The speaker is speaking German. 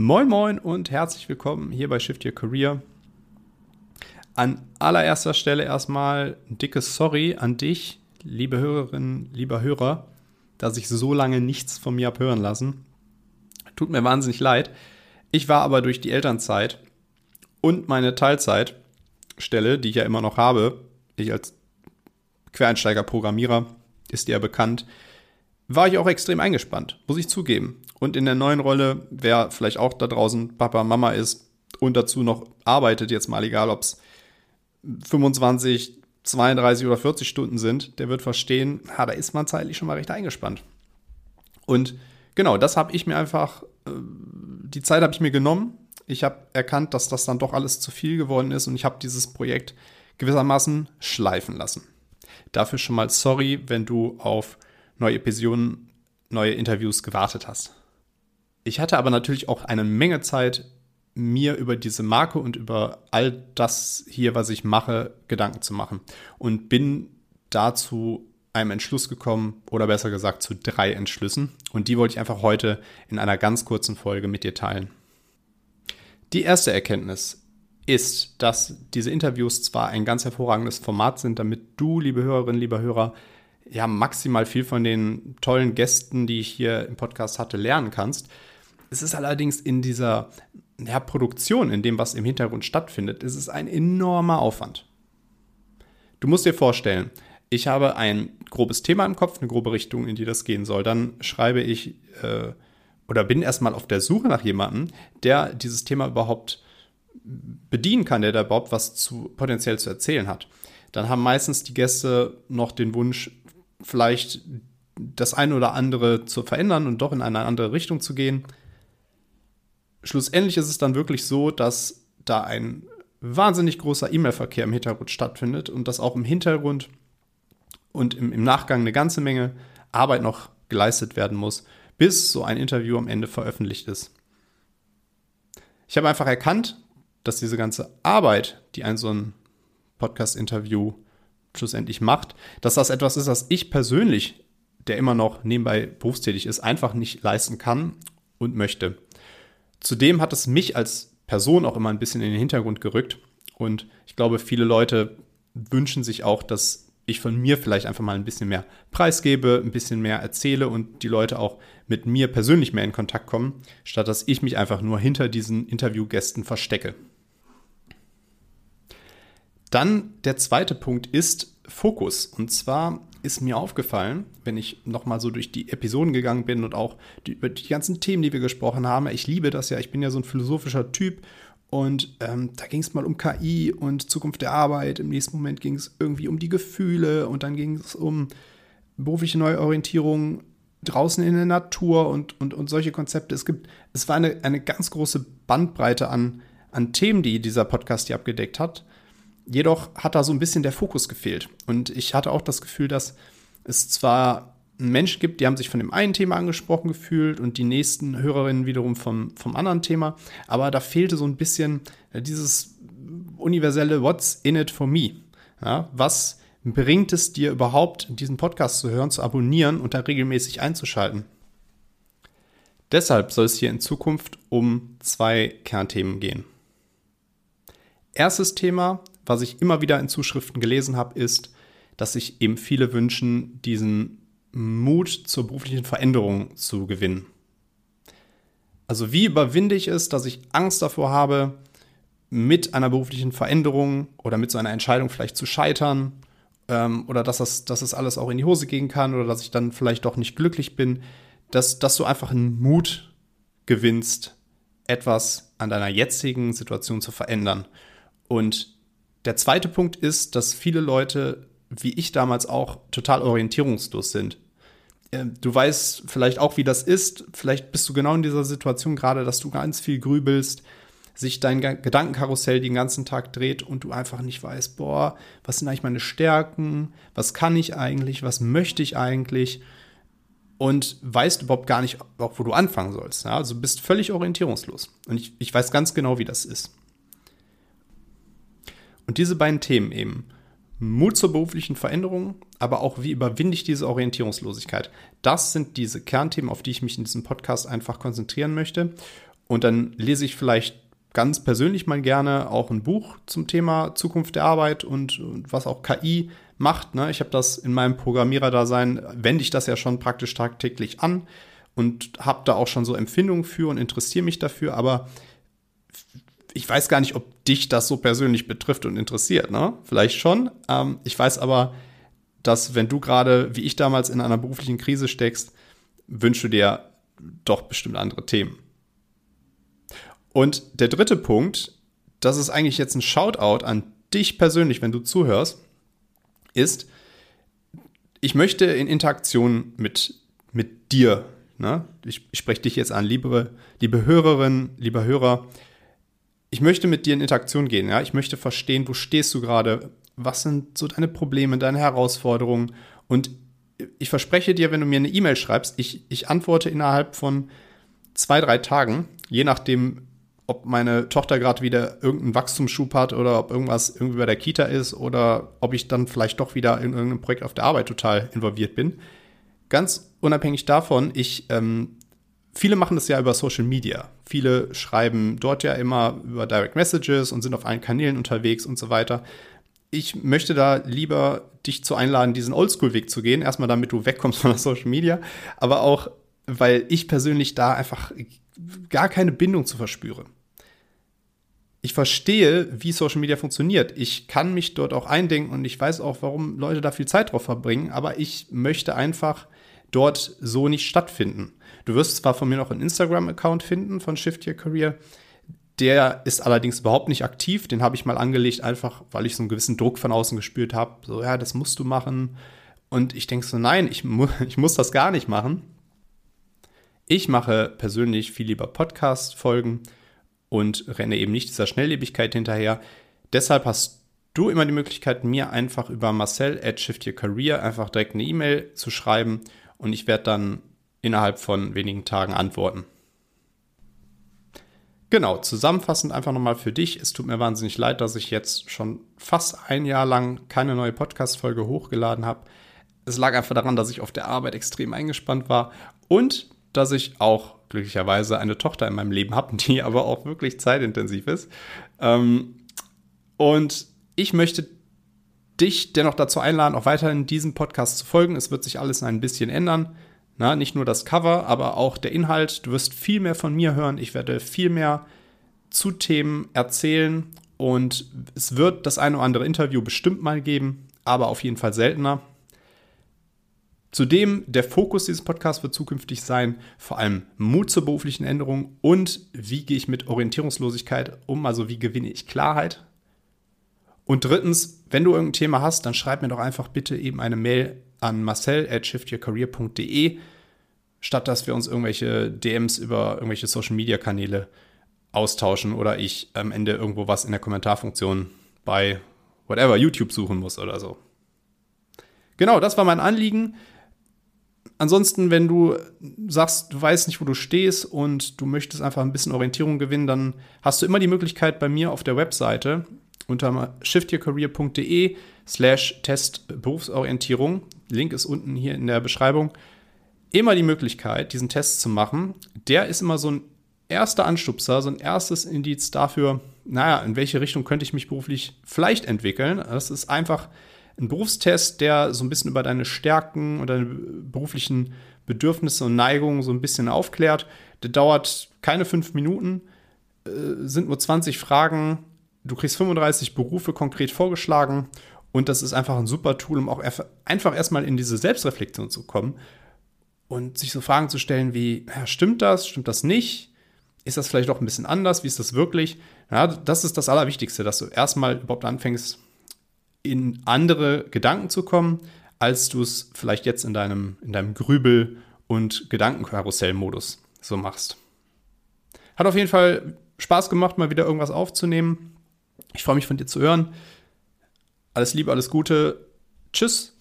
Moin Moin und herzlich willkommen hier bei Shift Your Career. An allererster Stelle erstmal ein dickes Sorry an dich, liebe Hörerinnen, lieber Hörer, dass ich so lange nichts von mir habe hören lassen. Tut mir wahnsinnig leid. Ich war aber durch die Elternzeit und meine Teilzeitstelle, die ich ja immer noch habe, ich als Quereinsteiger-Programmierer, ist dir ja bekannt, war ich auch extrem eingespannt, muss ich zugeben. Und in der neuen Rolle, wer vielleicht auch da draußen Papa, Mama ist und dazu noch arbeitet, jetzt mal egal, ob es 25, 32 oder 40 Stunden sind, der wird verstehen, ha, da ist man zeitlich schon mal recht eingespannt. Und genau, das habe ich mir einfach, äh, die Zeit habe ich mir genommen. Ich habe erkannt, dass das dann doch alles zu viel geworden ist und ich habe dieses Projekt gewissermaßen schleifen lassen. Dafür schon mal sorry, wenn du auf neue Episoden, neue Interviews gewartet hast. Ich hatte aber natürlich auch eine Menge Zeit, mir über diese Marke und über all das hier, was ich mache, Gedanken zu machen. Und bin dazu einem Entschluss gekommen, oder besser gesagt zu drei Entschlüssen. Und die wollte ich einfach heute in einer ganz kurzen Folge mit dir teilen. Die erste Erkenntnis ist, dass diese Interviews zwar ein ganz hervorragendes Format sind, damit du, liebe Hörerinnen, lieber Hörer, ja maximal viel von den tollen Gästen, die ich hier im Podcast hatte, lernen kannst. Es ist allerdings in dieser ja, Produktion, in dem, was im Hintergrund stattfindet, ist es ein enormer Aufwand. Du musst dir vorstellen, ich habe ein grobes Thema im Kopf, eine grobe Richtung, in die das gehen soll. Dann schreibe ich äh, oder bin erstmal auf der Suche nach jemandem, der dieses Thema überhaupt bedienen kann, der da überhaupt was zu, potenziell zu erzählen hat. Dann haben meistens die Gäste noch den Wunsch, vielleicht das eine oder andere zu verändern und doch in eine andere Richtung zu gehen schlussendlich ist es dann wirklich so, dass da ein wahnsinnig großer E-Mail-Verkehr im Hintergrund stattfindet und dass auch im Hintergrund und im, im Nachgang eine ganze Menge Arbeit noch geleistet werden muss, bis so ein Interview am Ende veröffentlicht ist. Ich habe einfach erkannt, dass diese ganze Arbeit, die ein so ein Podcast-Interview schlussendlich macht, dass das etwas ist, was ich persönlich, der immer noch nebenbei berufstätig ist, einfach nicht leisten kann und möchte. Zudem hat es mich als Person auch immer ein bisschen in den Hintergrund gerückt. Und ich glaube, viele Leute wünschen sich auch, dass ich von mir vielleicht einfach mal ein bisschen mehr preisgebe, ein bisschen mehr erzähle und die Leute auch mit mir persönlich mehr in Kontakt kommen, statt dass ich mich einfach nur hinter diesen Interviewgästen verstecke. Dann der zweite Punkt ist Fokus. Und zwar ist mir aufgefallen, wenn ich nochmal so durch die Episoden gegangen bin und auch die, über die ganzen Themen, die wir gesprochen haben. Ich liebe das ja, ich bin ja so ein philosophischer Typ und ähm, da ging es mal um KI und Zukunft der Arbeit. Im nächsten Moment ging es irgendwie um die Gefühle und dann ging es um berufliche Neuorientierung draußen in der Natur und, und, und solche Konzepte. Es gibt, es war eine, eine ganz große Bandbreite an, an Themen, die dieser Podcast hier abgedeckt hat. Jedoch hat da so ein bisschen der Fokus gefehlt. Und ich hatte auch das Gefühl, dass es zwar Menschen gibt, die haben sich von dem einen Thema angesprochen gefühlt und die nächsten Hörerinnen wiederum vom, vom anderen Thema, aber da fehlte so ein bisschen dieses universelle What's in it for me? Ja, was bringt es dir überhaupt, diesen Podcast zu hören, zu abonnieren und da regelmäßig einzuschalten? Deshalb soll es hier in Zukunft um zwei Kernthemen gehen. Erstes Thema was ich immer wieder in Zuschriften gelesen habe, ist, dass sich eben viele wünschen, diesen Mut zur beruflichen Veränderung zu gewinnen. Also wie überwinde ich es, dass ich Angst davor habe, mit einer beruflichen Veränderung oder mit so einer Entscheidung vielleicht zu scheitern ähm, oder dass das, dass das alles auch in die Hose gehen kann oder dass ich dann vielleicht doch nicht glücklich bin, dass, dass du einfach einen Mut gewinnst, etwas an deiner jetzigen Situation zu verändern. Und der zweite Punkt ist, dass viele Leute, wie ich damals auch, total orientierungslos sind. Ähm, du weißt vielleicht auch, wie das ist. Vielleicht bist du genau in dieser Situation gerade, dass du ganz viel grübelst, sich dein Gedankenkarussell den ganzen Tag dreht und du einfach nicht weißt, boah, was sind eigentlich meine Stärken? Was kann ich eigentlich? Was möchte ich eigentlich? Und weißt überhaupt gar nicht, wo du anfangen sollst. Also bist völlig orientierungslos. Und ich, ich weiß ganz genau, wie das ist. Und diese beiden Themen eben, Mut zur beruflichen Veränderung, aber auch wie überwinde ich diese Orientierungslosigkeit. Das sind diese Kernthemen, auf die ich mich in diesem Podcast einfach konzentrieren möchte. Und dann lese ich vielleicht ganz persönlich mal gerne auch ein Buch zum Thema Zukunft der Arbeit und, und was auch KI macht. Ne? Ich habe das in meinem Programmiererdasein, wende ich das ja schon praktisch tagtäglich an und habe da auch schon so Empfindungen für und interessiere mich dafür, aber ich weiß gar nicht, ob dich das so persönlich betrifft und interessiert, ne? Vielleicht schon. Ähm, ich weiß aber, dass wenn du gerade, wie ich damals, in einer beruflichen Krise steckst, wünschst du dir doch bestimmt andere Themen. Und der dritte Punkt, das ist eigentlich jetzt ein Shoutout an dich persönlich, wenn du zuhörst, ist, ich möchte in Interaktion mit, mit dir, ne? ich, ich spreche dich jetzt an, liebe, liebe Hörerin, lieber Hörer, ich möchte mit dir in Interaktion gehen, ja, ich möchte verstehen, wo stehst du gerade, was sind so deine Probleme, deine Herausforderungen und ich verspreche dir, wenn du mir eine E-Mail schreibst, ich, ich antworte innerhalb von zwei, drei Tagen, je nachdem, ob meine Tochter gerade wieder irgendeinen Wachstumsschub hat oder ob irgendwas irgendwie bei der Kita ist oder ob ich dann vielleicht doch wieder in irgendeinem Projekt auf der Arbeit total involviert bin. Ganz unabhängig davon, ich, ähm, viele machen das ja über Social Media. Viele schreiben dort ja immer über Direct Messages und sind auf allen Kanälen unterwegs und so weiter. Ich möchte da lieber dich zu einladen, diesen Oldschool-Weg zu gehen. Erstmal, damit du wegkommst von der Social Media, aber auch, weil ich persönlich da einfach gar keine Bindung zu verspüre ich verstehe, wie Social Media funktioniert. Ich kann mich dort auch eindenken und ich weiß auch, warum Leute da viel Zeit drauf verbringen, aber ich möchte einfach dort so nicht stattfinden. Du wirst zwar von mir noch einen Instagram-Account finden von Shift Your Career, der ist allerdings überhaupt nicht aktiv. Den habe ich mal angelegt, einfach weil ich so einen gewissen Druck von außen gespürt habe. So, ja, das musst du machen. Und ich denke so, nein, ich, mu ich muss das gar nicht machen. Ich mache persönlich viel lieber Podcast-Folgen und renne eben nicht dieser Schnelllebigkeit hinterher. Deshalb hast du immer die Möglichkeit, mir einfach über Marcel at Shift Your Career einfach direkt eine E-Mail zu schreiben und ich werde dann innerhalb von wenigen Tagen antworten. Genau, zusammenfassend einfach nochmal für dich. Es tut mir wahnsinnig leid, dass ich jetzt schon fast ein Jahr lang keine neue Podcast-Folge hochgeladen habe. Es lag einfach daran, dass ich auf der Arbeit extrem eingespannt war und dass ich auch glücklicherweise eine Tochter in meinem Leben habe, die aber auch wirklich zeitintensiv ist. Ähm, und ich möchte dich dennoch dazu einladen, auch weiterhin diesem Podcast zu folgen. Es wird sich alles ein bisschen ändern. Na, nicht nur das Cover, aber auch der Inhalt. Du wirst viel mehr von mir hören. Ich werde viel mehr zu Themen erzählen und es wird das eine oder andere Interview bestimmt mal geben, aber auf jeden Fall seltener. Zudem, der Fokus dieses Podcasts wird zukünftig sein, vor allem Mut zur beruflichen Änderung und wie gehe ich mit Orientierungslosigkeit um, also wie gewinne ich Klarheit. Und drittens, wenn du irgendein Thema hast, dann schreib mir doch einfach bitte eben eine Mail an marcel at shiftyourcareer.de, statt dass wir uns irgendwelche DMs über irgendwelche Social Media Kanäle austauschen oder ich am Ende irgendwo was in der Kommentarfunktion bei whatever YouTube suchen muss oder so. Genau, das war mein Anliegen. Ansonsten, wenn du sagst, du weißt nicht, wo du stehst und du möchtest einfach ein bisschen Orientierung gewinnen, dann hast du immer die Möglichkeit bei mir auf der Webseite unter shiftyourcareer.de slash Test Berufsorientierung, Link ist unten hier in der Beschreibung, immer die Möglichkeit, diesen Test zu machen. Der ist immer so ein erster Anstupser, so ein erstes Indiz dafür, naja, in welche Richtung könnte ich mich beruflich vielleicht entwickeln. Das ist einfach ein Berufstest, der so ein bisschen über deine Stärken oder deine beruflichen Bedürfnisse und Neigungen so ein bisschen aufklärt. Der dauert keine fünf Minuten, äh, sind nur 20 Fragen. Du kriegst 35 Berufe konkret vorgeschlagen und das ist einfach ein super Tool, um auch einfach erstmal in diese Selbstreflexion zu kommen und sich so Fragen zu stellen wie, ja, stimmt das, stimmt das nicht? Ist das vielleicht auch ein bisschen anders? Wie ist das wirklich? Ja, das ist das Allerwichtigste, dass du erstmal überhaupt anfängst, in andere Gedanken zu kommen, als du es vielleicht jetzt in deinem, in deinem Grübel- und Gedankenkarussell-Modus so machst. Hat auf jeden Fall Spaß gemacht, mal wieder irgendwas aufzunehmen. Ich freue mich von dir zu hören. Alles Liebe, alles Gute. Tschüss